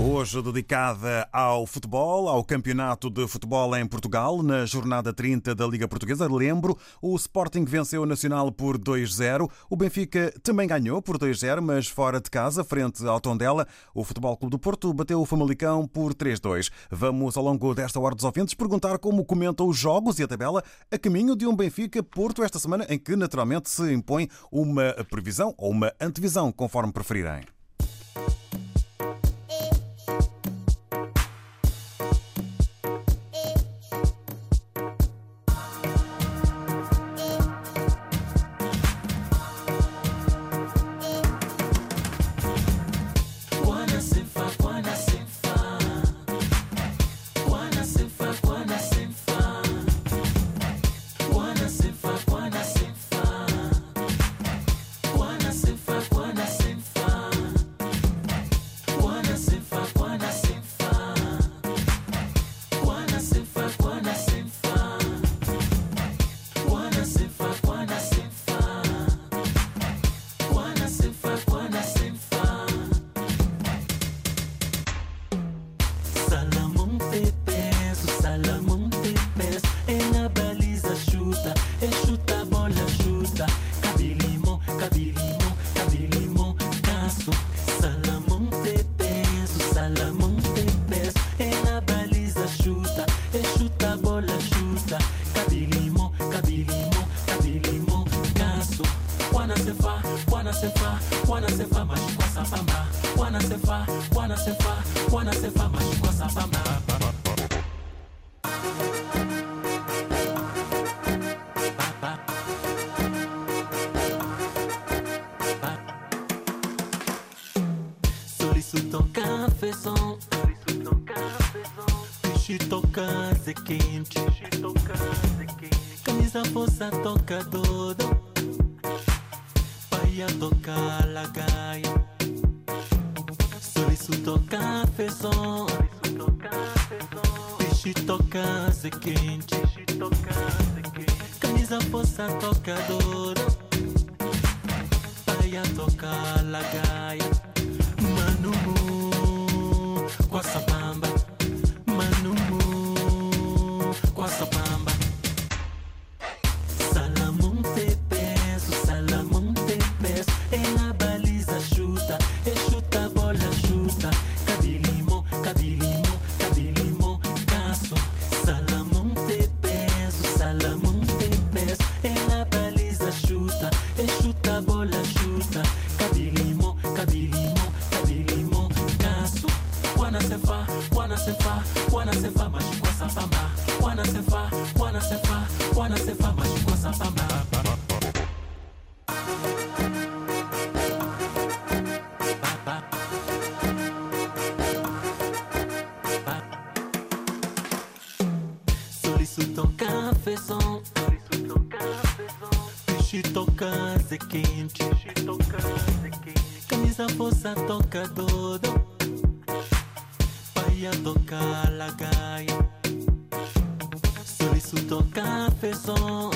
Hoje dedicada ao futebol, ao campeonato de futebol em Portugal, na jornada 30 da Liga Portuguesa. Lembro, o Sporting venceu o Nacional por 2-0. O Benfica também ganhou por 2-0, mas fora de casa, frente ao Tondela. O Futebol Clube do Porto bateu o Famalicão por 3-2. Vamos, ao longo desta hora dos ouvintes, perguntar como comentam os jogos e a tabela a caminho de um Benfica-Porto esta semana, em que naturalmente se impõe uma previsão ou uma antevisão, conforme preferirem. Camisa força toca todo Pai a tocar la gaia. Soliço toca fezão Peixe toca se quente. Camisa força toca todo Pai a tocar la gaia. Manu com essa bamba com essa bamba toca se quente. Camisa força toca todo. Pai a tocar la gaia Soliço toca fezão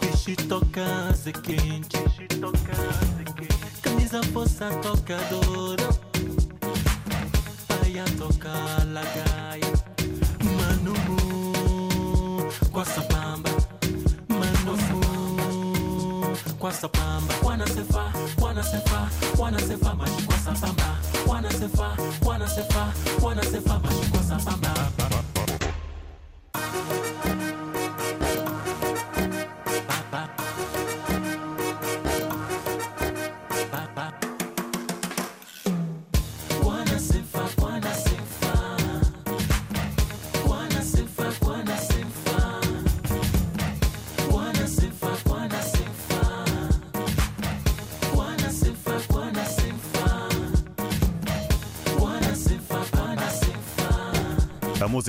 Peixe toca se quente. Camisa força toca todo Pai a tocar la gaia Manu com essa com essa bamba Wana se fa, wana se fa, wana se fa Mas com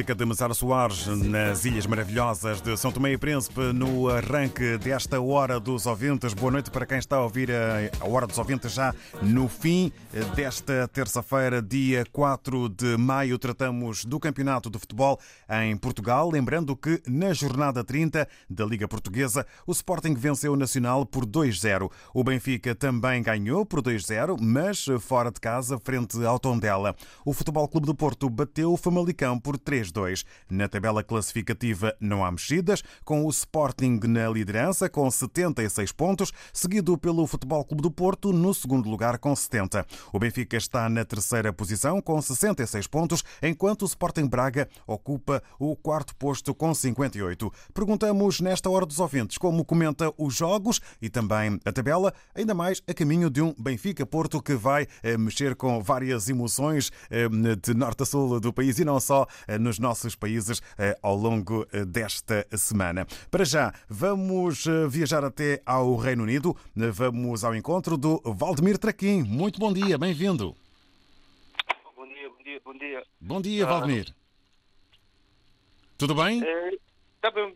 música de Messara Soares nas Ilhas Maravilhosas de São Tomé e Príncipe no arranque desta Hora dos Ouvintes. Boa noite para quem está a ouvir a Hora dos Ouvintes já no fim desta terça-feira, dia 4 de maio. Tratamos do Campeonato de Futebol em Portugal. Lembrando que na jornada 30 da Liga Portuguesa, o Sporting venceu o Nacional por 2-0. O Benfica também ganhou por 2-0, mas fora de casa, frente ao Tondela. O Futebol Clube do Porto bateu o Famalicão por 3-2. Na tabela classificativa não há mexidas, com o Sporting na liderança com 76 pontos, seguido pelo Futebol Clube do Porto no segundo lugar com 70. O Benfica está na terceira posição com 66 pontos, enquanto o Sporting Braga ocupa o quarto posto com 58. Perguntamos nesta hora dos ouvintes como comenta os jogos e também a tabela, ainda mais a caminho de um Benfica-Porto que vai eh, mexer com várias emoções eh, de norte a sul do país e não só eh, nos nossos países ao longo desta semana. Para já, vamos viajar até ao Reino Unido. Vamos ao encontro do Valdemir Traquim. Muito bom dia, bem-vindo. Bom dia, bom dia, bom dia. Bom dia, Valdemir. Tudo bem? É, tá bem,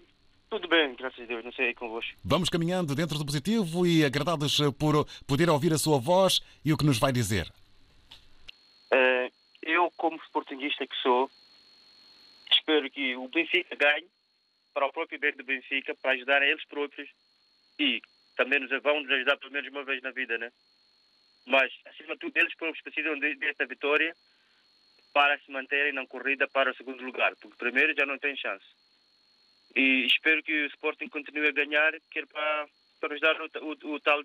tudo bem, graças a Deus, não sei aí convosco. Vamos caminhando dentro do positivo e agradados por poder ouvir a sua voz e o que nos vai dizer. É, eu, como sportinguista que sou, espero que o Benfica ganhe para o próprio bem do Benfica, para ajudar a eles próprios e também nos vão nos ajudar pelo menos uma vez na vida, né? Mas, acima de tudo, eles próprios precisam de- desta vitória para se manterem na corrida para o segundo lugar, porque primeiro já não tem chance. E espero que o Sporting continue a ganhar, quer para, para nos dar o, o- o tal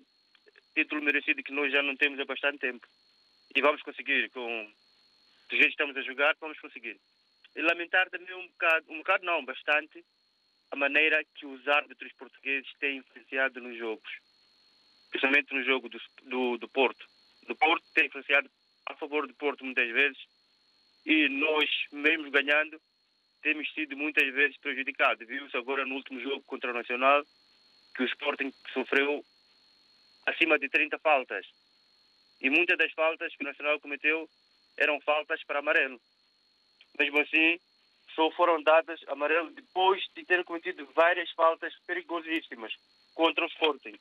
título merecido que nós já não temos há bastante tempo. E vamos conseguir, com do jeito que estamos a jogar, vamos conseguir. E lamentar também um bocado, um bocado não, bastante, a maneira que os árbitros portugueses têm influenciado nos jogos. Principalmente no jogo do, do, do Porto. Do Porto tem influenciado a favor do Porto muitas vezes e nós, mesmo ganhando, temos sido muitas vezes prejudicados. Viu-se agora no último jogo contra o Nacional que o Sporting sofreu acima de 30 faltas. E muitas das faltas que o Nacional cometeu eram faltas para amarelo. Mesmo assim, só foram dadas amarelo depois de ter cometido várias faltas perigosíssimas contra o Sporting.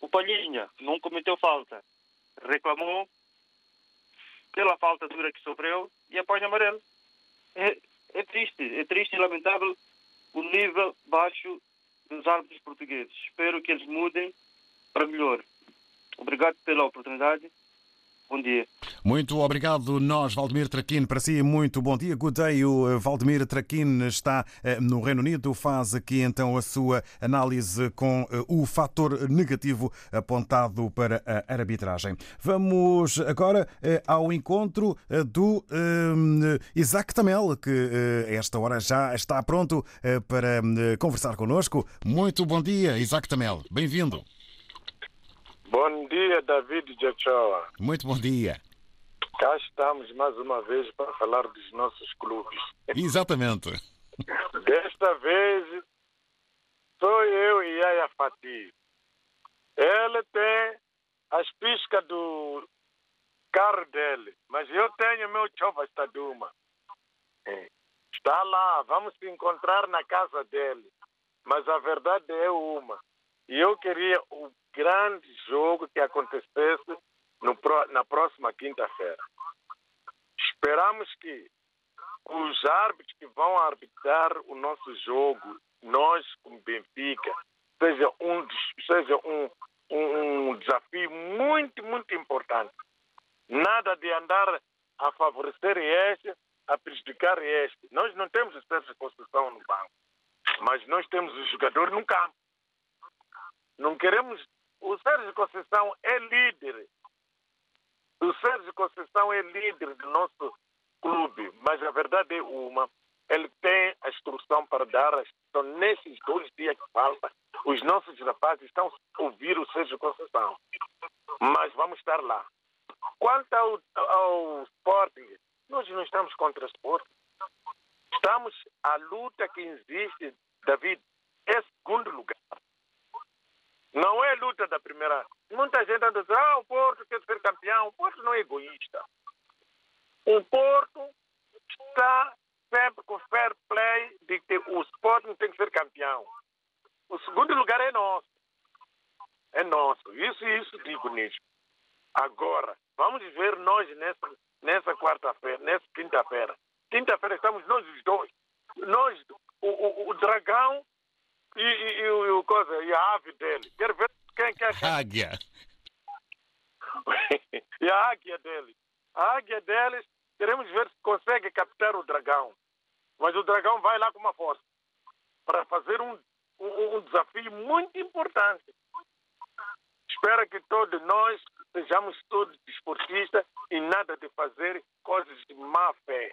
O Palhinha não cometeu falta. Reclamou pela falta dura que sofreu e apanha amarelo. É, é triste, é triste e lamentável o nível baixo dos árbitros portugueses. Espero que eles mudem para melhor. Obrigado pela oportunidade. Bom dia. Muito obrigado, nós, Valdemir Traquino. Para si, muito bom dia. Good day. O eh, Valdemir Traquino está eh, no Reino Unido. Faz aqui então a sua análise com eh, o fator negativo apontado para a arbitragem. Vamos agora ao encontro do Isaac Tamel, que a esta hora já está pronto para conversar connosco. Muito bom dia, Isaac Tamel. Bem-vindo. Bom dia, David Jachoa. Muito bom dia. Cá estamos mais uma vez para falar dos nossos clubes. Exatamente. Desta vez sou eu e Yaya Fati. Ele tem as piscas do carro dele, mas eu tenho meu chova estaduma. É. Está lá, vamos se encontrar na casa dele. Mas a verdade é uma. E eu queria o grande jogo que acontecesse no, na próxima quinta-feira. Esperamos que os árbitros que vão arbitrar o nosso jogo, nós como Benfica, seja um, seja um, um, um desafio muito, muito importante. Nada de andar a favorecer este, a prejudicar este. Nós não temos o Sérgio no banco, mas nós temos o jogador no campo. Não queremos. O Sérgio Conceição é líder. O Sérgio Conceição é líder do nosso clube, mas a verdade é uma. Ele tem a instrução para dar instrução nesses dois dias que faltam. Os nossos rapazes estão a ouvir o Sérgio Conceição. Mas vamos estar lá. Quanto ao, ao Sporting, nós não estamos contra o Sporting. Estamos a luta que existe, David, é segundo lugar. Não é luta da primeira. Muita gente anda dizendo, ah, o Porto quer ser campeão. O Porto não é egoísta. O Porto está sempre com fair play de que o Sporting tem que ser campeão. O segundo lugar é nosso. É nosso. Isso isso digo nisso. Agora, vamos ver nós nessa, nessa quarta-feira, nessa quinta-feira. Quinta-feira estamos nós os dois. Nós, o, o, o dragão e, e, e, o- coisa, e a ave dele. Quero ver quem quer. Águia. e a águia dele. A águia deles, queremos ver se consegue captar o dragão. Mas o dragão vai lá com uma força para fazer um, um, um desafio muito importante. Espero que todos nós sejamos todos desportistas e nada de fazer coisas de má fé.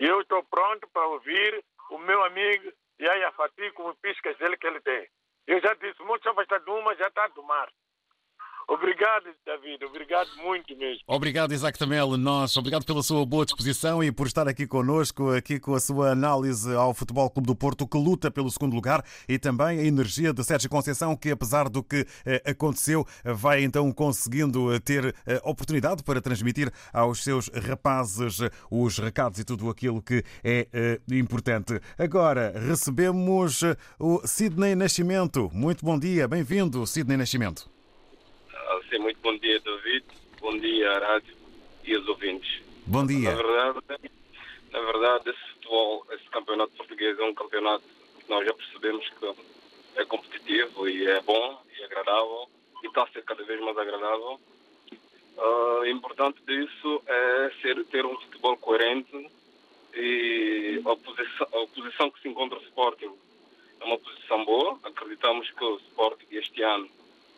E eu estou pronto para ouvir o meu amigo Yaya Fati com os piscas dele que ele tem. Eu já disse, o chapa está de uma, já está do mar. Obrigado, David. Obrigado muito mesmo. Obrigado, Isaac Tamel. Nós, obrigado pela sua boa disposição e por estar aqui connosco, aqui com a sua análise ao Futebol Clube do Porto, que luta pelo segundo lugar, e também a energia de Sérgio Conceição, que apesar do que eh, aconteceu, vai então conseguindo eh, ter eh, oportunidade para transmitir aos seus rapazes os recados e tudo aquilo que é importante. Agora recebemos o Sidney Nascimento. Muito bom dia, bem-vindo, Sidney Nascimento. Muito bom dia, David. Bom dia, rádio e aos ouvintes. Bom dia. Na verdade, na verdade, esse futebol, esse campeonato português é um campeonato que nós já percebemos que é competitivo e é bom e agradável e está a ser cada vez mais agradável. O importante disso é ser, ter um futebol coerente e a posição, a posição que se encontra o Sporting é uma posição boa. Acreditamos que o Sporting este ano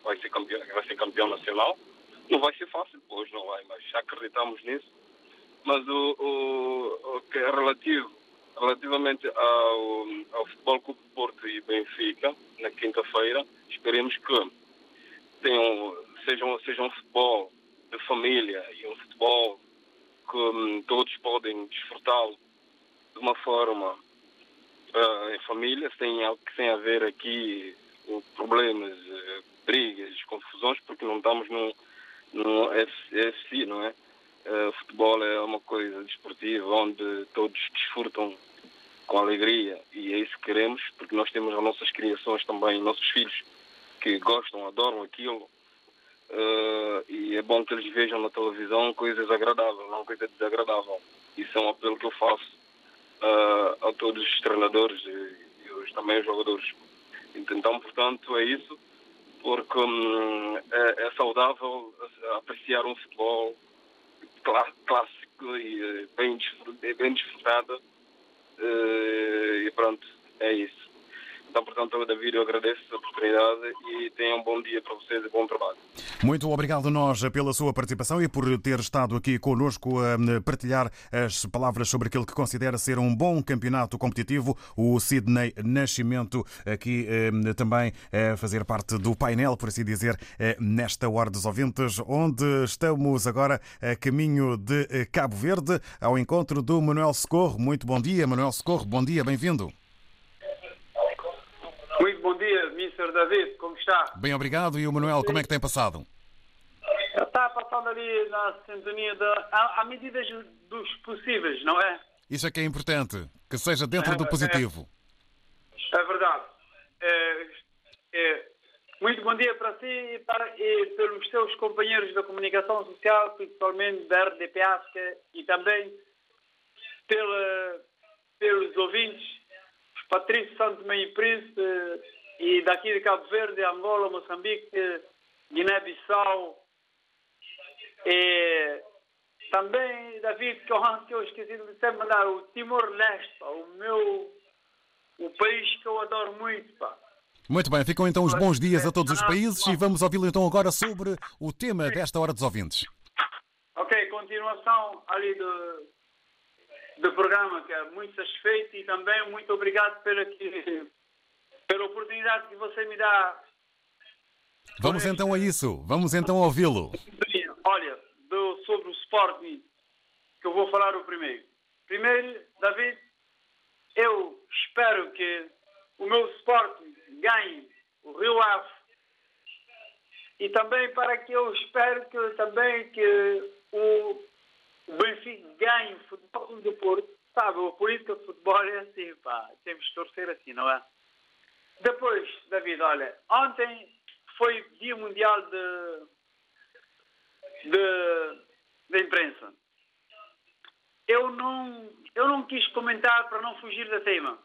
vai ser campeão, vai ser campeão nacional. Não vai ser fácil, hoje não vai, mas acreditamos nisso. Mas o, o, o que é relativo, relativamente ao, ao Futebol Clube Porto e Benfica, na quinta-feira, esperemos que tenham, sejam, seja um futebol de família e um futebol que hum, todos podem desfrutá-lo de uma forma ah, em família, sem, sem haver aqui problemas, eh, brigas, confusões, porque não estamos num, num FC, não é? Eh, O futebol é uma coisa desportiva onde todos desfrutam com alegria e é isso que queremos, porque nós temos as nossas criações também, nossos filhos que gostam, adoram aquilo. Eh, e é bom que eles vejam na televisão coisas agradáveis, não coisa desagradável. Isso é um apelo que eu faço eh, a todos os treinadores e, e também os jogadores. Então, portanto, é isso, porque hum, é, é saudável apreciar um futebol clá- clássico e eh, bem, bem desfrutado. Eh, e pronto, é isso. Então, portanto, eu, David, eu agradeço a oportunidade e tenham um bom dia para vocês e bom trabalho. Muito obrigado nós pela sua participação e por ter estado aqui conosco a partilhar as palavras sobre aquilo que considera ser um bom campeonato competitivo. O Sidney Nascimento aqui eh, também a fazer parte do painel, por assim dizer, eh, nesta Hora dos Ouvintes, onde estamos agora a caminho de eh, Cabo Verde, ao encontro do Manuel Socorro. Muito bom dia, Manuel Socorro. Bom dia, bem-vindo. Muito bom Mr. David, como está? Bem, obrigado. E o Manuel, como é que tem passado? Está passando ali na sintonia da. À, medida dos possíveis, não é? Isso é que é importante, que seja dentro do positivo. É verdade. É, é, muito bom dia para si e, para, e pelos seus companheiros da comunicação social, principalmente da RDP África e também pela, pelos ouvintes, Patrício Santo Meio Príncipe e daqui de Cabo Verde, Angola, Moçambique, Guiné-Bissau e também, David, que eu, que eu esqueci de sempre mandar, o Timor-Leste, o meu, o país que eu adoro muito, pá. Muito bem, ficam então os bons dias a todos os países e vamos ouvi-lo então agora sobre o tema desta Hora dos Ouvintes. Ok, continuação ali do, do programa, que é muito satisfeito e também muito obrigado pela, que, pela oportunidade que você me dá. Vamos então a isso, vamos então ouvi-lo. Olha, do, sobre o Sporting, que eu vou falar o primeiro. Primeiro, David, eu espero que o meu Sporting ganhe o Rio Ave e também para que eu espero que também que o Benfica ganhe o Futebol do Porto sabe, a política de futebol é assim, pá. Temos de torcer assim, não é? Depois, David, olha, ontem foi Dia Mundial de, de, de Imprensa. Eu não, eu não quis comentar para não fugir da tema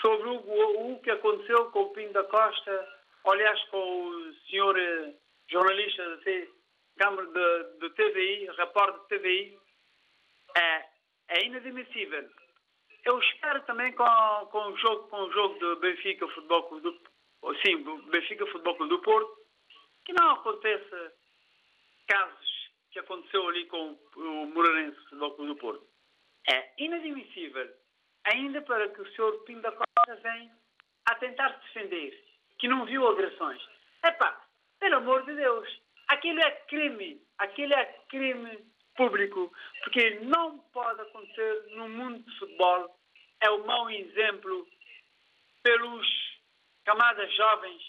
sobre o, o, o que aconteceu com o Pinto da Costa, aliás, com o senhor eh, jornalista da Câmara de TVI, repórter de TVI, é, é inadmissível. Eu espero também com, com, o jogo, com o jogo do Benfica Futebol Clube do, sim, Benfica Futebol Clube do Porto, que não aconteça casos que aconteceu ali com o Moreirense Futebol Clube do Porto. É inadmissível, ainda para que o senhor Pinto da Costa venha a tentar se defender, que não viu agressões. Epá, pelo amor de Deus, aquilo é crime, aquilo é crime público, porque não pode acontecer no mundo de futebol. É um mau exemplo pelos camadas jovens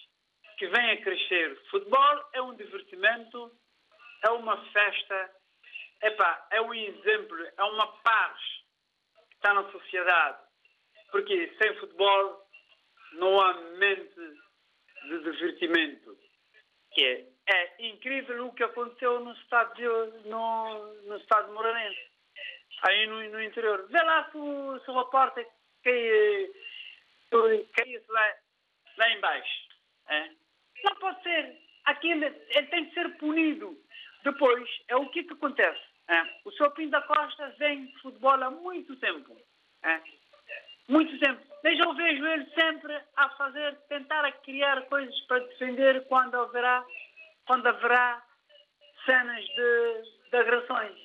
que vêm a crescer. Futebol é um divertimento, é uma festa, epá, é um exemplo, é uma paz que está na sociedade. Porque sem futebol não há mente de divertimento. Que é, é incrível o que aconteceu no estado de, no, no estado de Moreirense, aí no, no interior. Vê lá se o, se caía lá, lá embaixo. É? Não pode ser. Aquilo, ele tem de ser punido. Depois, é o que, que acontece. É? O Sr. Pinto da Costa vem de futebol há muito tempo. É? Muito tempo. Mas eu vejo ele sempre a fazer, tentar a criar coisas para defender quando haverá, quando haverá cenas de, de agressões.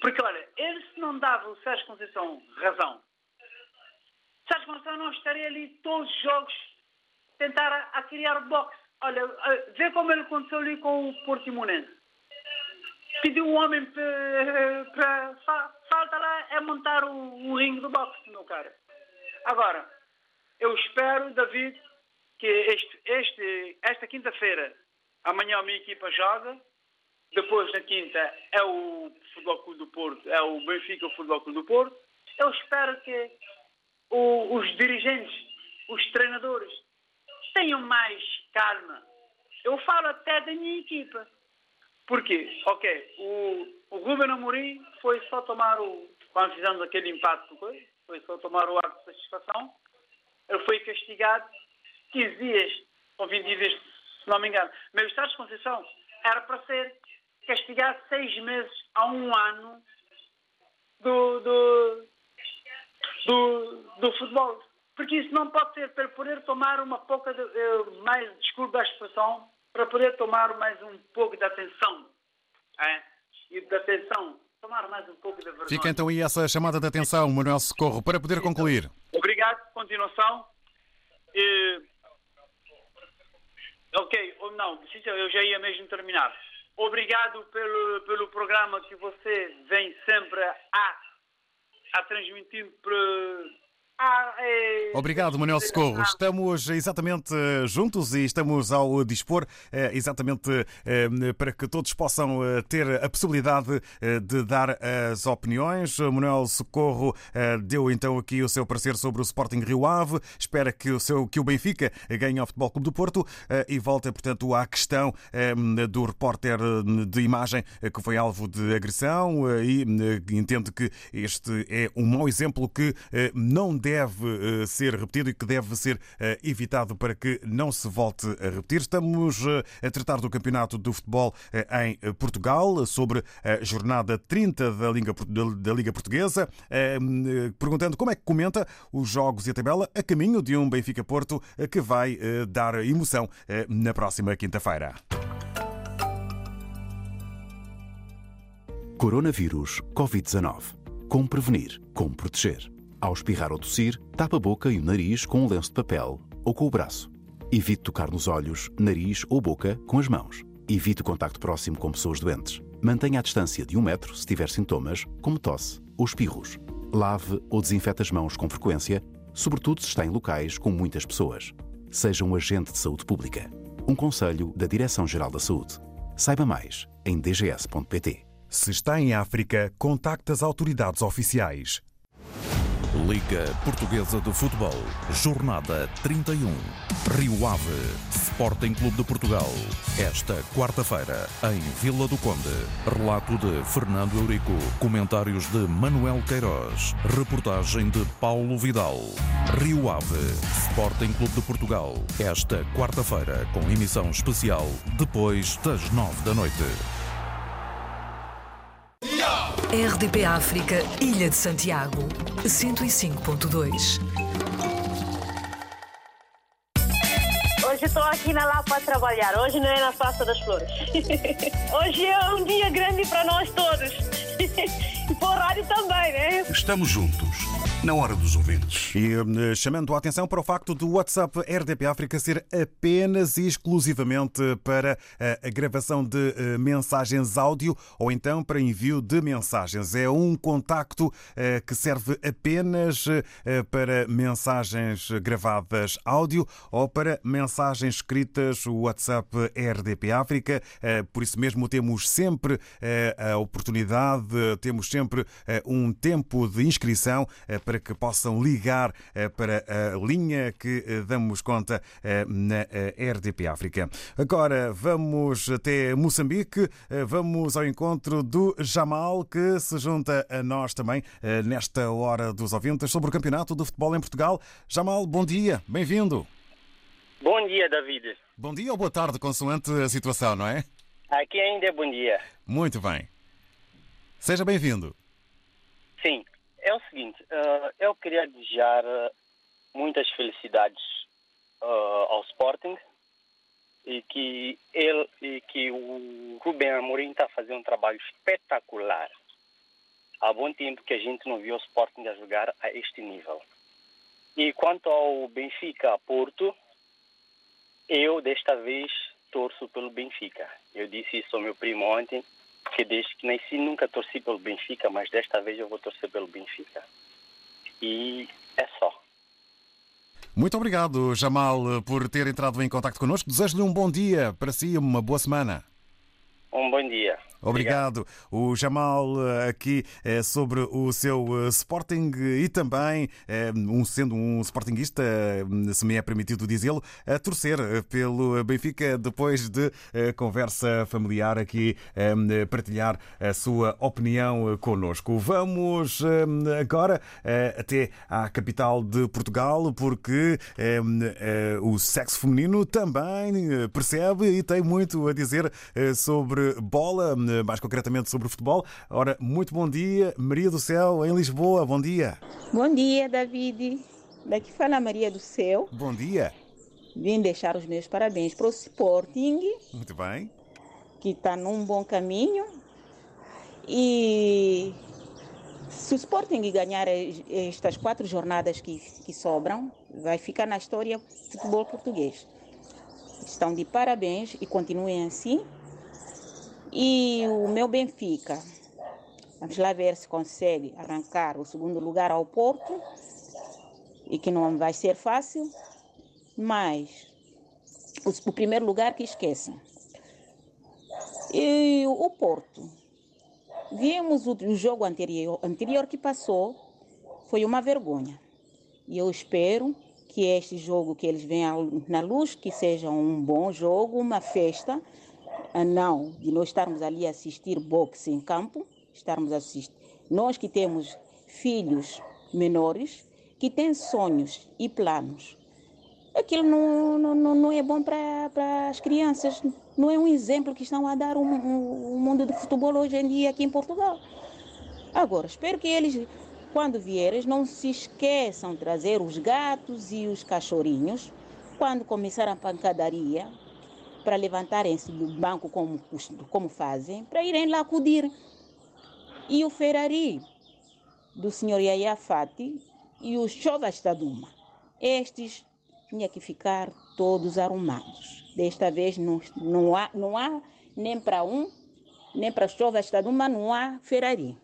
Porque, olha, ele se não dava o Sérgio Conceição razão, Sérgio Conceição não estaria ali todos os jogos tentar a, a criar boxe. Olha, a- vê como ele aconteceu ali com o Portimonense. Pediu um homem para... fa- Falta lá é montar o, o ringue do boxe, meu cara. Agora, eu espero, David, que este, este, esta quinta-feira, amanhã a minha equipa joga, depois na quinta é o Futebol Clube do Porto, é o Benfica Futebol Clube do Porto. Eu espero que o- os dirigentes, os treinadores, tenham mais calma. Eu falo até da minha equipa. Porquê? Ok, o, o Ruben Amorim foi só tomar o. Quando fizemos aquele do coisa, foi só tomar o ato de satisfação. Ele foi castigado 15 dias, ou 20 dias, se não me engano. Mas o Estado de Conceição era para ser castigado seis meses a um ano do, do, do, do futebol. Porque isso não pode ser para poder tomar uma pouca de, eh, mais, desculpa a expressão, para poder tomar mais um pouco de atenção. É? E de atenção, tomar mais um pouco de vergonha. Fica então aí essa chamada de atenção, Manuel Socorro, para poder concluir. Obrigado, continuação. E... Ok, não, eu já ia mesmo terminar. Obrigado pelo, pelo programa que você vem sempre a, a transmitir para. A, eh, Obrigado, Manuel Socorro. Estamos exatamente eh, juntos e estamos ao dispor eh, exatamente para que todos possam ter a possibilidade de dar as opiniões. Manuel Socorro deu então aqui o seu parecer sobre o Sporting Rio Ave. Espera que o, seu, que o Benfica ganhe ao Futebol Clube do Porto e volta, portanto, à questão do repórter de imagem que foi alvo de agressão e entende que este é um mau exemplo que não deve eh, ser repetido e que deve ser eh, evitado para que não se volte a repetir. Estamos eh, a tratar do campeonato do futebol em Portugal, sobre a jornada 30 da Liga, da- Liga Portuguesa, eh, eh, perguntando como é que comenta os jogos e a tabela a caminho de um Benfica-Porto que vai dar emoção na próxima quinta-feira. Coronavírus Covid-19. Como prevenir? Como proteger? Ao espirrar ou tossir, tapa a boca e o nariz com um lenço de papel ou com o braço. Evite tocar nos olhos, nariz ou boca com as mãos. Evite o contacto próximo com pessoas doentes. Mantenha a distância de um metro se tiver sintomas, como tosse ou espirros. Lave ou desinfete as mãos com frequência, sobretudo se está em locais com muitas pessoas. Seja um agente de saúde pública. Um conselho da Direção-Geral da Saúde. Saiba mais em dgs.pt. Se está em África, contacte as autoridades oficiais. Liga Portuguesa de Futebol, Jornada 31. Rio Ave, Sporting Clube de Portugal. Esta quarta-feira, em Vila do Conde. Relato de Fernando Eurico. Comentários de Manuel Queiroz. Reportagem de Paulo Vidal. Rio Ave, Sporting Clube de Portugal. Esta quarta-feira, com emissão especial depois das nove da noite. RDP África, Ilha de Santiago, 105.2. Hoje estou aqui na Lapa a trabalhar, hoje não é na Praça das Flores. Hoje é um dia grande para nós todos. E para o rádio também, né? Estamos juntos, na hora dos ouvintes. E eh, chamando a atenção para o facto do WhatsApp RDP África ser apenas e exclusivamente para eh, a gravação de eh, mensagens áudio ou então para envio de mensagens. É um contacto que serve apenas para mensagens gravadas áudio ou para mensagens escritas o WhatsApp RDP África. Por isso mesmo temos sempre a oportunidade, temos sempre eh, um tempo de inscrição eh, para que possam ligar eh, para a linha que damos conta na RDP África. Agora vamos até Moçambique, vamos ao encontro do Jamal, que se junta a nós também nesta hora dos ouvintes sobre o Campeonato de Futebol em Portugal. Jamal, bom dia, bem-vindo. Bom dia, David. Bom dia ou boa tarde, consoante a situação, não é? Aqui ainda é bom dia. Muito bem. Seja bem-vindo. Sim, é o seguinte, eh, eu queria desejar eh, muitas felicidades eh, ao Sporting e que ele e que o Rubem Amorim está fazendo um trabalho espetacular. Há bom tempo que a gente não viu o Sporting a jogar a este nível. E quanto ao Benfica Porto, eu desta vez torço pelo Benfica. Eu disse isso ao meu primo ontem, que desde que nasci nunca torci pelo Benfica, mas desta vez eu vou torcer pelo Benfica. E é só. Muito obrigado, Jamal, por ter entrado em contato connosco. Desejo-lhe um bom dia para si e uma boa semana. Um bom dia. Obrigado. O Jamal eh, aqui eh, sobre o seu eh, Sporting e também, um, sendo um Sportingista, se me é permitido dizê-lo, a torcer pelo Benfica depois de conversa familiar aqui partilhar a sua opinião connosco. Vamos agora até à capital de Portugal porque o sexo feminino também percebe e tem muito a dizer sobre bola, mais concretamente sobre futebol. Ora, muito bom dia, Maria do Céu, em Lisboa. Bom dia. Bom dia, David. Daqui fala Maria do Céu. Bom dia. Vim deixar os meus parabéns para o Sporting, Muito bem. que está num bom caminho. E se o Sporting ganhar es- estas quatro jornadas que, que sobram, vai ficar na história do futebol português. Estão de parabéns e continuem assim. E o meu Benfica, vamos lá ver se consegue arrancar o segundo lugar ao Porto, e que não vai ser fácil, mas o, o primeiro lugar que esqueçam. E o Porto, vimos o, o jogo anterior, anterior que passou, foi uma vergonha. E eu espero que este jogo que eles venham na luz, que seja um bom jogo, uma festa, ah, não de nós estarmos ali a assistir boxe em campo, estarmos a assistir. Nós que temos filhos menores, que têm sonhos e planos, aquilo não, não, não, é bom para para as crianças, não é um exemplo que estão a dar o mundo do futebol hoje em dia aqui em Portugal. Agora, espero que eles, quando vierem, não se esqueçam de trazer os gatos e os cachorrinhos, quando começar a pancadaria, para levantarem-se do banco como, como fazem, para irem lá acudir. E o Ferrari do senhor Yaya Fati e os Chovas da. Estes tinha que ficar todos arrumados. Desta vez não, não, há, não há nem para um, nem para Chovas da Duma, não há Ferrari.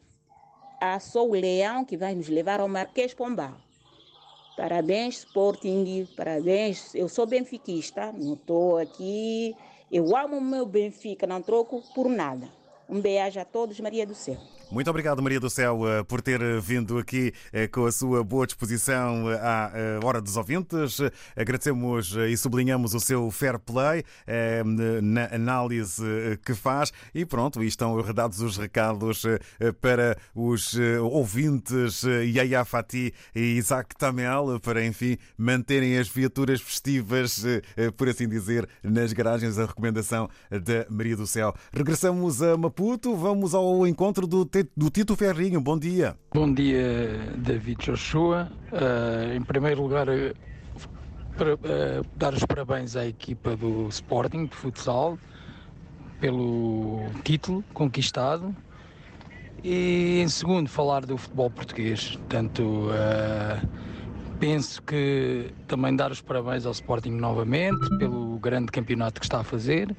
Há só o leão que vai nos levar ao Marquês Pombal. Parabéns, Sporting, parabéns. Eu sou benfiquista, não estou aqui. Eu amo o meu Benfica, não troco por nada. Um beijo a todos, Maria do Céu. Muito obrigado, Maria do Céu, eh, por ter vindo aqui eh, com a sua boa disposição eh, à Hora dos Ouvintes. Agradecemos e sublinhamos o seu fair play na análise que faz. E pronto, estão redados os recados para os ouvintes Yaya Fati e Isaac Tamel, para, enfim, manterem as viaturas festivas, por assim dizer, nas garagens. A recomendação da Maria do Céu. Regressamos a Maputo, vamos ao encontro do do Tito Ferrinho. Bom dia. Bom dia, David Joshua. Uh, em primeiro lugar, uh, para, uh, dar os parabéns à equipa do Sporting de futsal pelo título conquistado. E em segundo, falar do futebol português. Portanto, penso que também dar os parabéns ao Sporting novamente pelo grande campeonato que está a fazer.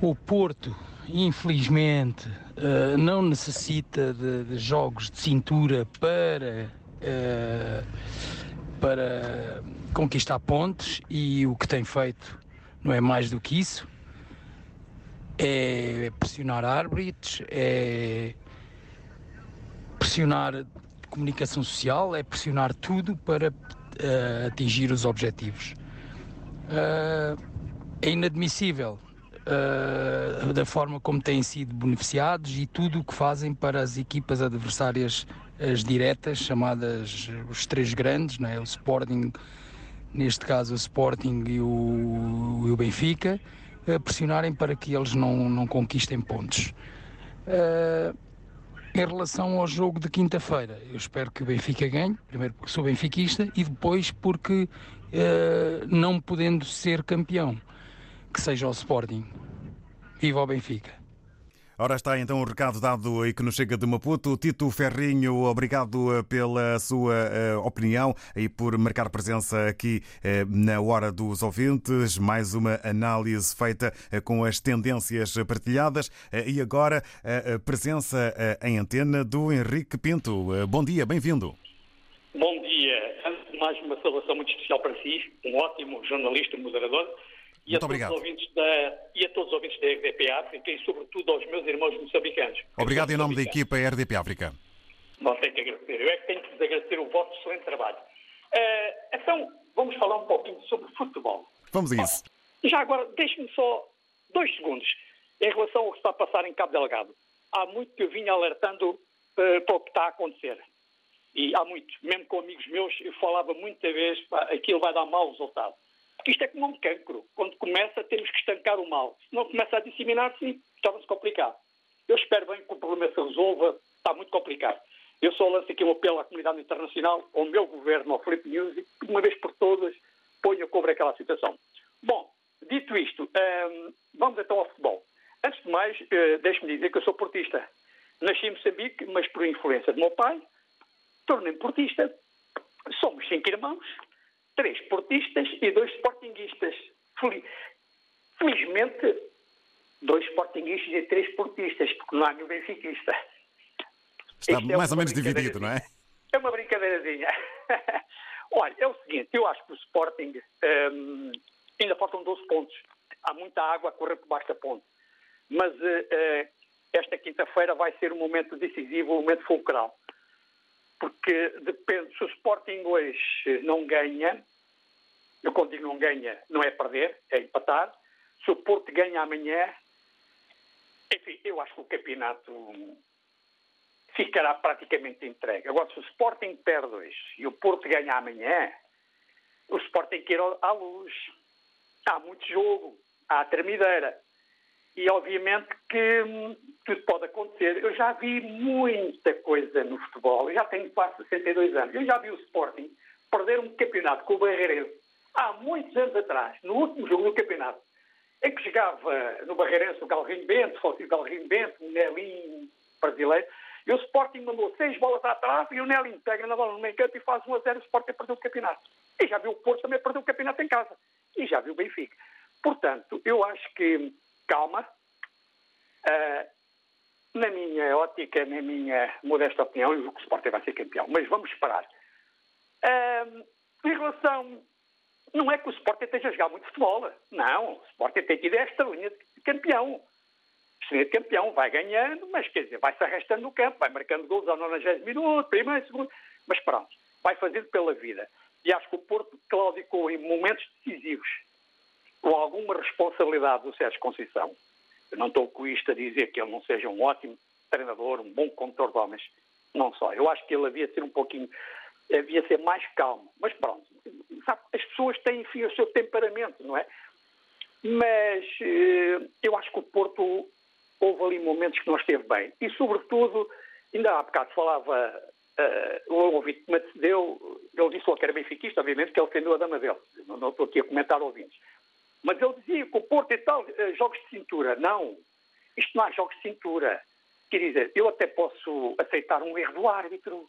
O Porto infelizmente, uh, não necessita de, de, jogos de cintura para, uh, para conquistar pontos e o que tem feito não é mais do que isso. É pressionar árbitros, é pressionar comunicação social, é pressionar tudo para uh, atingir os objetivos. é inadmissível uh, da forma como têm sido beneficiados e tudo o que fazem para as equipas adversárias as diretas, chamadas os três grandes, né? o Sporting, neste caso o Sporting e o, e o Benfica, pressionarem para que eles não, não conquistem pontos. Uh, em relação ao jogo de quinta-feira, eu espero que o Benfica ganhe, primeiro porque sou benfiquista e depois porque, uh, não podendo ser campeão, que seja o Sporting. Viva o Benfica! Ora está então o recado dado e que nos chega de Maputo. Tito Ferrinho, obrigado eh, pela sua uh, opinião e por marcar presença aqui uh, na Hora dos Ouvintes. Mais uma análise feita com as tendências partilhadas. e agora a presença em antena do Henrique Pinto. bom dia, bem-vindo. Bom dia. Antes de mais, uma saudação muito especial para si, um ótimo jornalista, moderador e Muito a, obrigado. Todos os ouvintes da, e a todos os ouvintes da RDP África e, sobretudo, aos meus irmãos moçambicanos. Obrigado em nome da equipa RDP África. Não tenho que agradecer. Eu é que tenho que vos agradecer o vosso excelente trabalho. Uh, então, vamos falar um pouquinho sobre futebol. Vamos a isso. Já agora, deixe-me só dois segundos em relação ao que está a passar em Cabo Delgado. Há muito que eu vinha alertando uh, para o que está a acontecer. E há muito. Mesmo com amigos meus, eu falava muita vez, pá, aquilo vai dar mau resultado. Porque isto é como um cancro. Quando começa, temos que estancar o mal. Se não começa a disseminar-se, torna-se complicado. Eu espero bem que o problema se resolva. Está muito complicado. Eu só lanço aqui um apelo à comunidade internacional, ao meu governo, ao Felipe News, que de uma vez por todas ponha cobre aquela situação. Bom, dito isto, hum, vamos então ao futebol. Antes de mais, uh, deixe-me dizer que eu sou portista. Nasci em Moçambique, mas por influência do meu pai, tornei-me portista. Somos cinco irmãos, três portistas e dois sportinguistas. Felizmente, dois sportinguistas e três portistas, porque não há nenhum benfiquista. Está Isto é mais é ou menos dividido, não é? É uma brincadeirazinha. Olha, é o seguinte, eu acho que o Sporting hum, ainda faltam 12 pontos. Há muita água a correr por baixo da ponte. Mas uh, esta quinta-feira vai ser um momento decisivo, um momento fulcral. Porque depende, se o Sporting hoje não ganha, eu quando digo não ganha, não é perder, é empatar. Se o Porto ganha amanhã, enfim, eu acho que o campeonato ficará praticamente entregue. Agora, se o Sporting perde hoje e o Porto ganha amanhã, o Sporting tem que ir à luz. Há muito jogo, há tremideira. E, obviamente, que hum, tudo pode acontecer. Eu já vi muita coisa no futebol. Eu já tenho quase 62 anos. Eu já vi o Sporting perder um campeonato com o Barreirense há muitos anos atrás, no último jogo do campeonato, em que chegava no Barreirense o Galrinho Bento, o Galrinho Bento, o Nelinho brasileiro, e o Sporting mandou seis bolas atrás e o Nelinho pega na bola no meio campo e faz 1 a 0 o Sporting perdeu o campeonato. E já viu o Porto também perder o campeonato em casa. E já viu o Benfica. Portanto, eu acho que, calma, uh, na minha ótica, na minha modesta opinião, o Sporting vai ser campeão. Mas vamos esperar. Uh, em relação não é que o Sporting esteja a jogar muito futebol. Não, o Sporting tem tido esta linha de campeão. Excelente campeão, vai ganhando, mas quer dizer, vai-se arrastando no campo, vai marcando gols ao 90 minuto, primeiro, segundo, mas pronto, vai fazendo pela vida. E acho que o Porto claudicou em momentos decisivos, com alguma responsabilidade do Sérgio Conceição. Eu não estou com isto a dizer que ele não seja um ótimo treinador, um bom condutor de homens, não só. Eu acho que ele havia de ser um pouquinho, havia de ser mais calmo. Mas pronto, sabe, as pessoas têm, enfim, o seu temperamento, não é? Mas eh, eu acho que o Porto houve ali momentos que não esteve bem. E, sobretudo, ainda há bocado falava uh, o ouvinte que me antecedeu, ele disse que era benfiquista, obviamente, que ele defendeu a dama dele. Não, não estou aqui a comentar ouvintes. Mas ele dizia que o Porto e tal, uh, jogos de cintura. Não, isto não há jogos de cintura. Quer dizer, eu até posso aceitar um erro do árbitro,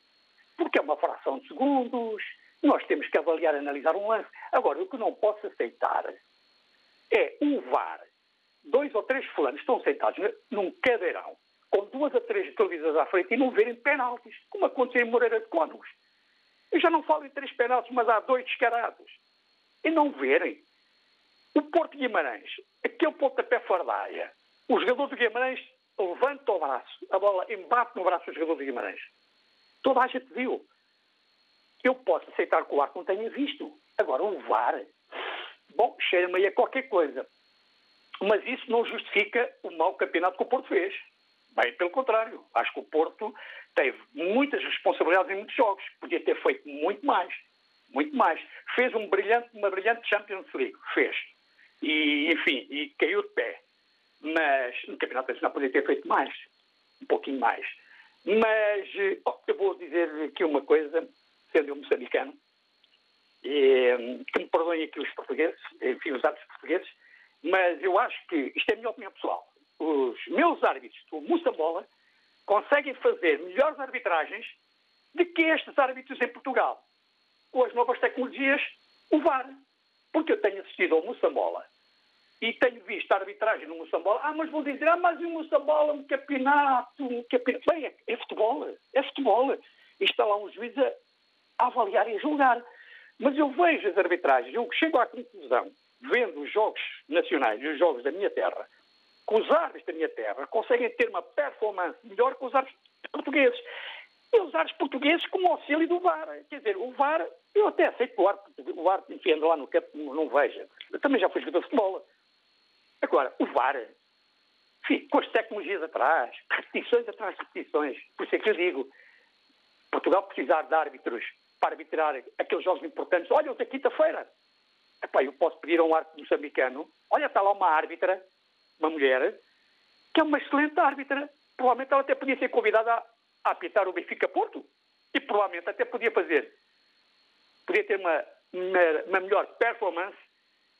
porque é uma fração de segundos, nós temos que avaliar, analisar um lance. Agora, o que não posso aceitar é um VAR. Dois ou três fulanos estão sentados num cadeirão, com duas ou três televisões à frente e não verem penaltis, como aconteceu em Moreira de Cónegos. Eu já não falo em três penaltis, mas há dois descarados. E não verem. O Porto Guimarães, aquele pontapé fardaia, o jogador do Guimarães levanta o braço, a bola embate no braço do jogador do Guimarães. Toda a gente viu. Eu posso aceitar que o árbitro não tenha visto. Agora, o VAR, bom, cheira-me a qualquer coisa. Mas isso não justifica o mau campeonato que o Porto fez. Bem, pelo contrário. Acho que o Porto teve muitas responsabilidades em muitos jogos. Podia ter feito muito mais. Muito mais. Fez um brilhante, uma brilhante Champions League. Fez. E, enfim, e caiu de pé. Mas no Campeonato Nacional podia ter feito mais. Um pouquinho mais. Mas oh, eu vou dizer aqui uma coisa, sendo um moçambicano, e, que me perdoem aqui os portugueses, enfim, os árbitros portugueses, mas eu acho que, isto é a minha opinião pessoal, os meus árbitros do Moçambola conseguem fazer melhores arbitragens do que estes árbitros em Portugal. Com as novas tecnologias, o VAR. Porque eu tenho assistido ao Moçambola e tenho visto a arbitragem no Moçambola. Ah, mas vão dizer, ah, mas o Moçambola, um campeonato, um campeonato. Bem, é, é futebol, é futebol. E está lá um juiz a, a avaliar e a julgar. Mas eu vejo as arbitragens, eu chego à conclusão, vendo os jogos nacionais e os jogos da minha terra, que os árbitros da minha terra conseguem ter uma performance melhor que os árbitros portugueses. E os árbitros portugueses com o auxílio do VAR. Quer dizer, o VAR, eu até aceito que o árbitro, o árbitro enfim, lá no campo, não, veja. Eu também já fui jogador de futebol. Agora, o VAR, enfim, com as tecnologias atrás, repetições atrás de repetições, por isso é que eu digo, Portugal precisar de árbitros para arbitrar aqueles jogos importantes. Olha, da quinta-feira. Epá, eu posso pedir a um árbitro moçambicano, olha, está lá uma árbitra, uma mulher, que é uma excelente árbitra. Provavelmente ela até podia ser convidada a, a apitar o Benfica Porto. E provavelmente até podia fazer, podia ter uma, uma, uma melhor performance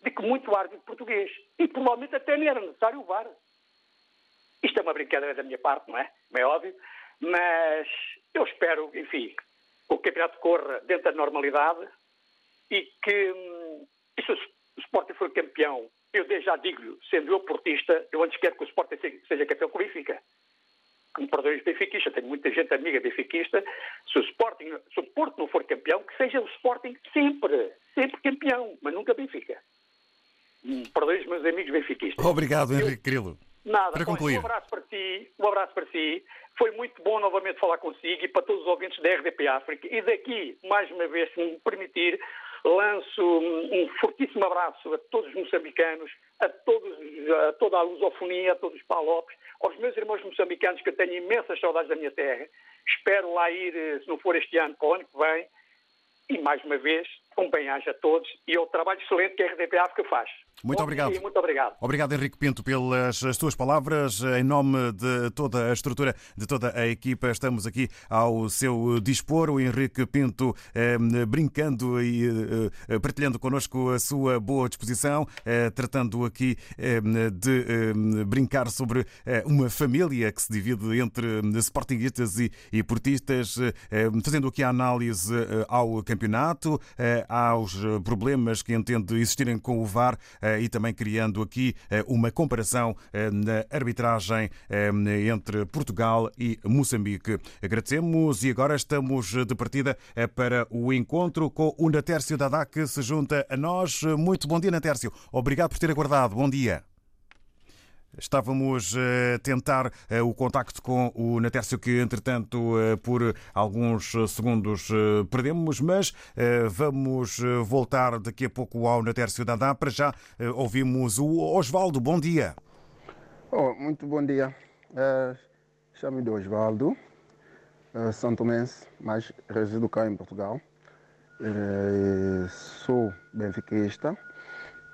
de que muito árbitro português. E provavelmente até nem era necessário o VAR. Isto é uma brincadeira da minha parte, não é? Não é óbvio. Mas eu espero, enfim, que o campeonato corra dentro da normalidade e que, hum, e se o Sporting for campeão, eu desde já digo sendo eu portista, eu antes quero que o Sporting seja campeão com o Benfica. Que me perdoem os benfiquistas, tenho muita gente amiga benfiquista. Se o, Sporting, se o Porto não for campeão, que seja o Sporting sempre, sempre campeão, mas nunca Benfica. Perdoem os meus amigos benfiquistas. Obrigado, Henrique Grilo. Nada, para concluir. um abraço para si, um abraço para si. Foi muito bom novamente falar consigo e para todos os ouvintes da RDP África. E daqui, mais uma vez, se me permitir, lanço um fortíssimo abraço a todos os moçambicanos, a, todos, a toda a lusofonia, a todos os palopes, aos meus irmãos moçambicanos que eu tenho imensas saudades da minha terra. Espero lá ir, se não for este ano, para o ano que vem. E mais uma vez, um bem-aja a todos e ao trabalho excelente que a RDP África faz. Muito Bom obrigado. dia, muito obrigado. Obrigado, Henrique Pinto, pelas as tuas palavras. Em nome de toda a estrutura, de toda a equipa, estamos aqui ao seu dispor. O Henrique Pinto eh, brincando e eh, partilhando connosco a sua boa disposição, eh, tratando aqui de brincar sobre uma família que se divide entre sportinguistas e, e portistas, fazendo aqui a análise ao campeonato, aos problemas que entende existirem com o VAR e também criando aqui uma comparação na arbitragem entre Portugal e Moçambique. Agradecemos e agora estamos de partida para o encontro com o Natércio Dadá que se junta a nós. Muito bom dia, Natércio. Obrigado por ter aguardado. Bom dia. Estávamos a tentar eh, o contacto com o Natércio, que entretanto eh, por alguns segundos eh, perdemos, mas vamos voltar daqui a pouco ao Natércio Dadá. Para já ouvimos o Osvaldo. Bom dia. Oh, muito bom dia. Chamo-me de Osvaldo, uh, santomense, mas resido cá em Portugal. Sou benfiquista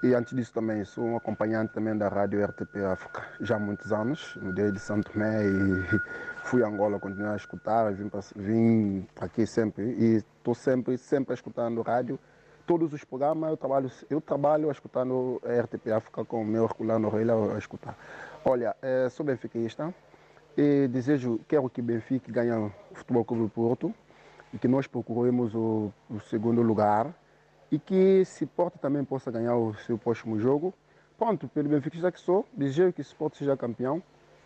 e antes disso também sou um acompanhante também da rádio RTP África já há muitos anos. Mudei de Santo Tomé e fui a Angola continuar a escutar, vim vim aqui sempre e estou sempre, sempre escutando rádio. Todos os programas eu trabalho, eu trabalho a escutar no RTP África com o meu Herculano Reila a escutar. Olha, eh, sou benfiquista e desejo, quero que Benfica ganhe o Futebol Clube do Porto e que nós procuremos o, o segundo lugar e que Sport também possa ganhar o seu próximo jogo. Pronto, pelo benfiquista que sou, desejo que Sport seja campeão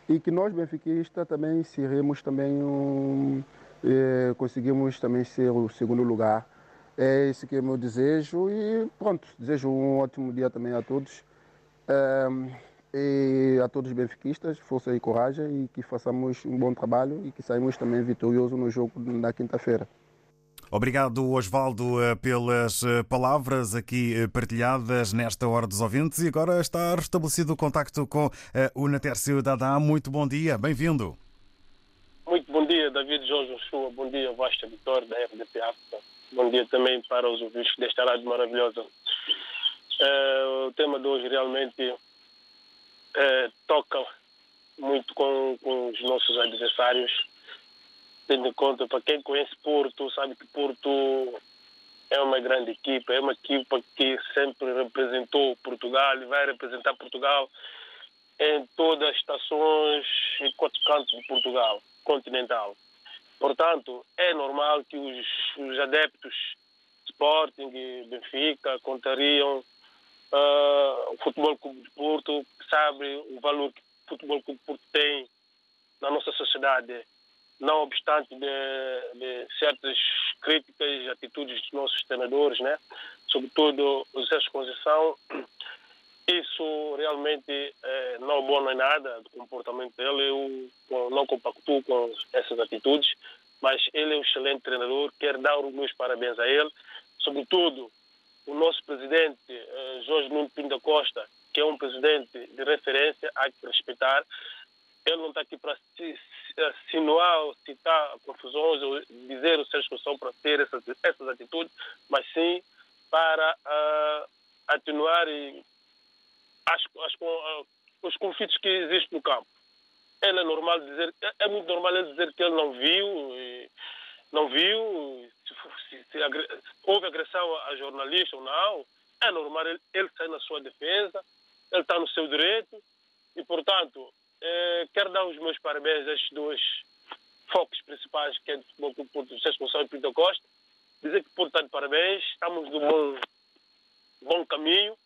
e que nós, benfiquistas, também seremos também um, eh, conseguimos também ser o segundo lugar. É esse que é o meu desejo e pronto, desejo um ótimo dia também a todos. e a todos os benfiquistas, força e coragem e que façamos um bom trabalho e que saímos também vitoriosos no jogo da quinta-feira. Obrigado, Osvaldo, eh, pelas eh, palavras aqui eh, partilhadas nesta hora dos ouvintes. E agora está restabelecido o contacto com o Natércio Dadá. Muito bom dia, bem-vindo. Muito bom dia, David Jorge Oshua. Bom dia, Vasta Vitória, da RDP África. Bom dia também para os ouvintes desta rádio maravilhosa. O tema de hoje realmente toca muito com, com os nossos adversários tendo em conta, para quem conhece Porto, sabe que Porto é uma grande equipa, é uma equipa que sempre representou Portugal e vai representar Portugal em todas as estações e quatro cantos de Portugal continental. Portanto, é normal que os, os adeptos Sporting e Benfica contariam uh, o Futebol Clube de Porto, que sabe o valor que o Futebol Clube de Porto tem na nossa sociedade não obstante de, de, certas críticas e atitudes dos nossos treinadores, né? sobretudo o Zé Conceição, isso realmente é, não é bom, é nada do comportamento dele. Eu não compactuo com essas atitudes, mas ele é um excelente treinador. Quero dar os meus parabéns a ele, sobretudo o nosso presidente eh, Jorge Nuno Pinto da Costa, que é um presidente de referência, há que respeitar. Ele não está aqui para insinuar ou citar confusões ou dizer o Sérgio Conceição para ter essas, essas atitudes, mas sim para uh, atenuar as, as, uh, os conflitos que existem no campo. Ele é normal dizer, é, é muito normal ele dizer que ele não viu, não viu, se, se, se agre, houve agressão a jornalista ou não, é normal ele, ele sair na sua defesa, ele está no seu direito e, portanto, eh, quero dar os meus parabéns a estes dois focos principais, que é do Futebol Clube Porto, Sérgio Gonçalves e Pinto Costa. Dizer que de parabéns, estamos no bom, bom caminho.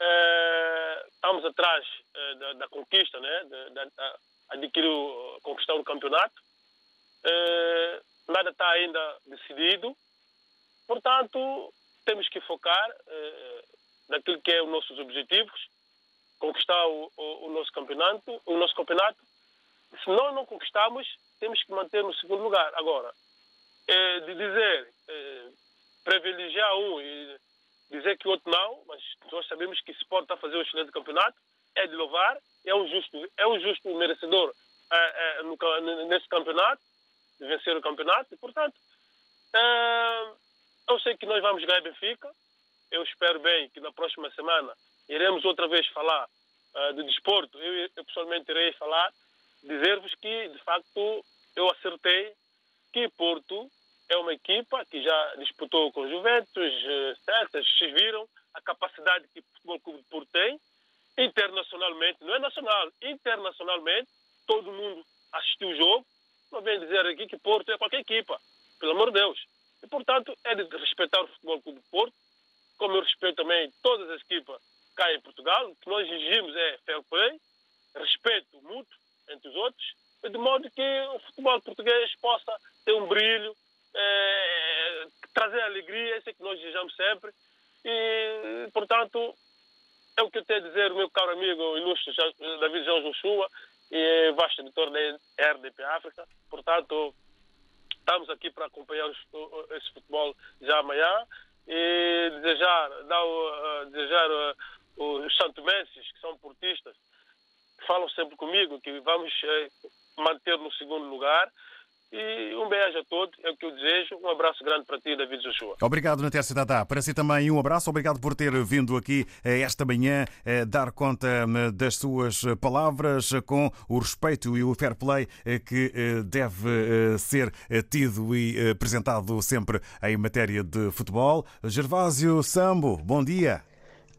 Eh, estamos atrás eh, da, da, conquista, né? de, de adquirir, conquistar o campeonato. Nada está ainda decidido. Portanto, temos que focar naquilo que é os nossos objetivos conquistar o, o, o, nosso campeonato, o nosso campeonato. Se nós não conquistamos, temos que manter no segundo lugar. Agora, é, de dizer, é, privilegiar um e dizer que o outro não, mas nós sabemos que o Sport está a fazer o excelente campeonato, é de louvar, é um justo, é um justo merecedor é, no, nesse campeonato, de vencer o campeonato, e portanto, eu sei que nós vamos ganhar Benfica, eu espero bem que na próxima semana iremos outra vez falar uh, de desporto. Eu, eu pessoalmente irei falar, dizer-vos que, de facto, eu acertei que Porto é uma equipa que já disputou com Juventus, uh, vocês viram a capacidade que o Futebol Clube de Porto tem, internacionalmente, não é nacional, internacionalmente, todo mundo assistiu o jogo, não vem dizer aqui que Porto é qualquer equipa, pelo amor de Deus. E, portanto, é de respeitar o Futebol Clube de Porto, como eu respeito também todas as equipas cá em Portugal, o que nós exigimos é fair play, respeito mútuo entre os outros, de modo que o futebol português possa ter um brilho, é, trazer alegria, isso é que nós desejamos sempre. E, portanto, é o que eu tenho a dizer, meu caro amigo ilustre David João Joshua e vasto editor da RDP África. Portanto, estamos aqui para acompanhar esse futebol já amanhã e desejar, dar, uh, desejar uh, os santomenses, que são portistas, falam sempre comigo que vamos uh, manter no segundo lugar e um beijo a todos, é o que eu desejo. Um abraço grande para ti, David Joshua. Obrigado, Natércio Dadá. Para si também um abraço. Obrigado por ter vindo aqui eh, esta manhã eh, dar conta eh, das suas palavras com o respeito e o fair play que deve ser tido e apresentado sempre em matéria de futebol. Gervásio Sambo, bom dia.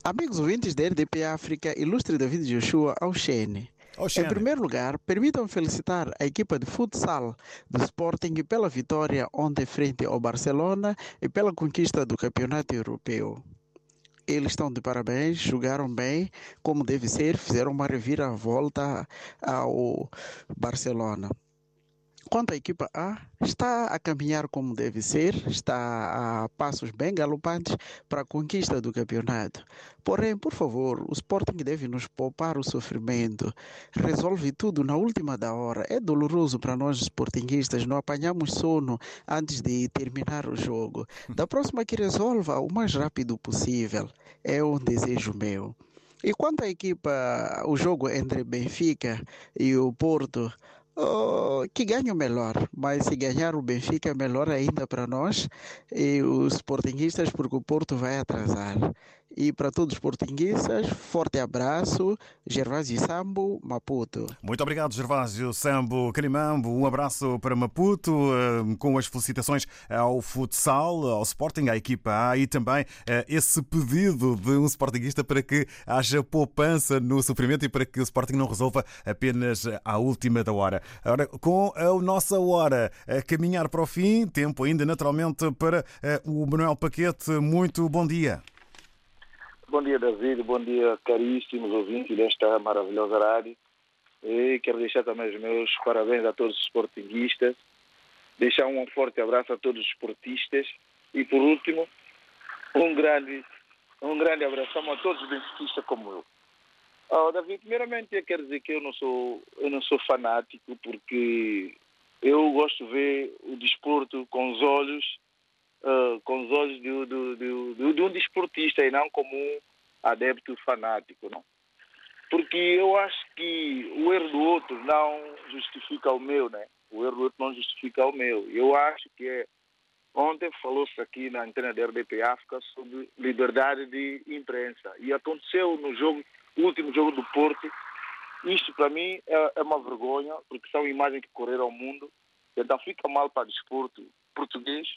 Amigos ouvintes da RDP África, ilustre David Joshua ao Xene. Em primeiro lugar, permitam felicitar a equipa de futsal do Sporting pela vitória ontem frente ao Barcelona e pela conquista do campeonato europeu. Eles estão de parabéns, jogaram bem, como deve ser, fizeram uma reviravolta ao Barcelona. Quanto à equipa A, está a caminhar como deve ser, está a passos bem galopantes para a conquista do campeonato. Porém, por favor, o Sporting deve nos poupar o sofrimento. Resolve tudo na última da hora. É doloroso para nós sportinguistas, não apanhamos sono antes de terminar o jogo. Da próxima que resolva o mais rápido possível. É um desejo meu. E quanto à equipa, o jogo entre Benfica e o Porto, Oh, que ganhe o melhor, mas se ganhar o Benfica é melhor ainda para nós e os portinguistas, porque o Porto vai atrasar. E para todos os portinguistas, forte abraço, Gervásio Sambo, Maputo. Muito obrigado, Gervásio Sambo Canimambo. Um abraço para Maputo, eh, com as felicitações ao futsal, ao Sporting, à equipa A e também eh, esse pedido de um Sportingista para que haja poupança no sofrimento e para que o Sporting não resolva apenas à última da hora. Agora, com a nossa hora a caminhar para o fim, tempo ainda naturalmente para eh, o Manuel Paquete. Muito bom dia. Bom dia, David. Bom dia, caríssimos ouvintes desta maravilhosa rádio. E quero deixar também os meus parabéns a todos os sportinguistas, deixar um forte abraço a todos os esportistas e, por último, um grande, um grande abraço a todos os benfiquistas como eu. Oh, David, primeiramente eu quero dizer que eu não sou, eu não sou fanático porque eu gosto de ver o desporto com os olhos uh, com os olhos de, de, de, de, um desportista e não como um adepto fanático, não. Porque eu acho que o erro do outro não justifica o meu, né? O erro do outro não justifica o meu. Eu acho que é Ontem falou-se aqui na antena da RDP África sobre liberdade de imprensa. E aconteceu no jogo, último jogo do Porto. Isto, para mim, é, é, uma vergonha, porque são imagens que correram ao mundo. Então fica mal para o desporto português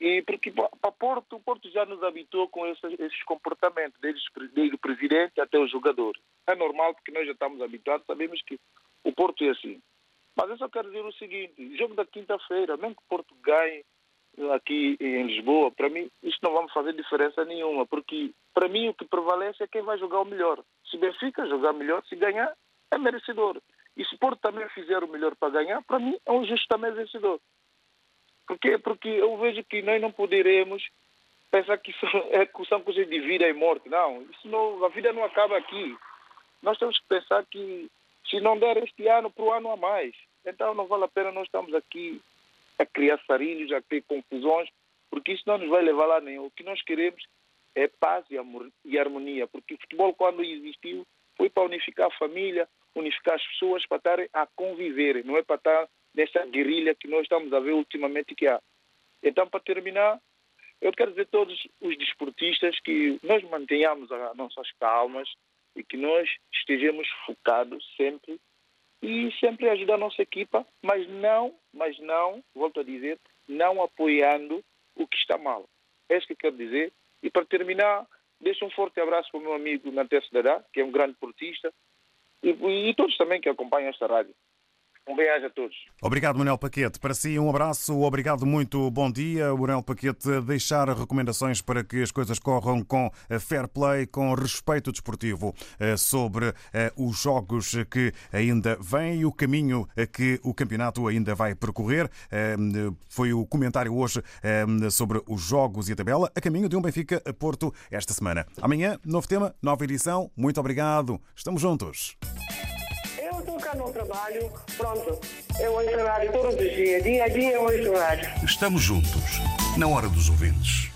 e porque para Porto, o Porto já nos habitou com esses, esses comportamentos, desde, desde, o presidente até o jogador. É normal porque nós já estamos habituados, sabemos que o Porto é assim. Mas eu só quero dizer o seguinte: jogo da quinta-feira, mesmo que o Porto ganhe aqui em Lisboa, para mim isso não vai fazer diferença nenhuma, porque para mim o que prevalece é quem vai jogar o melhor. Se Benfica jogar melhor, se ganhar, é merecedor. E se Porto também fizer o melhor para ganhar, para mim é um justo também vencedor. Porque, porque eu vejo que nós não poderemos pensar que são, é, são coisas de vida e morte. Não, isso não, a vida não acaba aqui. Nós temos que pensar que se não der este ano, para o ano a mais. Então não vale a pena nós estamos aqui a criar sarilhos, a ter confusões, porque isso não nos vai levar lá nenhum. O que nós queremos é paz e harmonia, porque o futebol, quando existiu, foi para unificar a família, unificar as pessoas, para estarem a conviver, não é para estar nessa guerrilha que nós estamos a ver ultimamente que há. Então, para terminar, eu quero dizer a todos os desportistas que nós mantenhamos as nossas calmas e que nós estejamos focados sempre e sempre ajudar a nossa equipa, mas não, mas não, volto a dizer, não apoiando o que está mal. É isso que eu quero dizer. E para terminar, deixo um forte abraço para o meu amigo Nantes Dadá, que é um grande portista, e, e todos também que acompanham esta rádio. Um beijo a todos. Obrigado, Manuel Paquete. Para si, um abraço, obrigado, muito bom dia. Manuel Paquete, deixar recomendações para que as coisas corram com eh, fair play, com respeito desportivo eh, sobre eh, os jogos que ainda vêm e o caminho que o campeonato ainda vai percorrer. Foi o comentário hoje sobre os jogos e a tabela a caminho de um Benfica a Porto esta semana. Amanhã, novo tema, nova edição. Muito obrigado. Estamos juntos cá no trabalho, pronto, eu ouço rádio todos os dias, dia a dia eu ouço rádio. Estamos juntos, na hora dos ouvintes.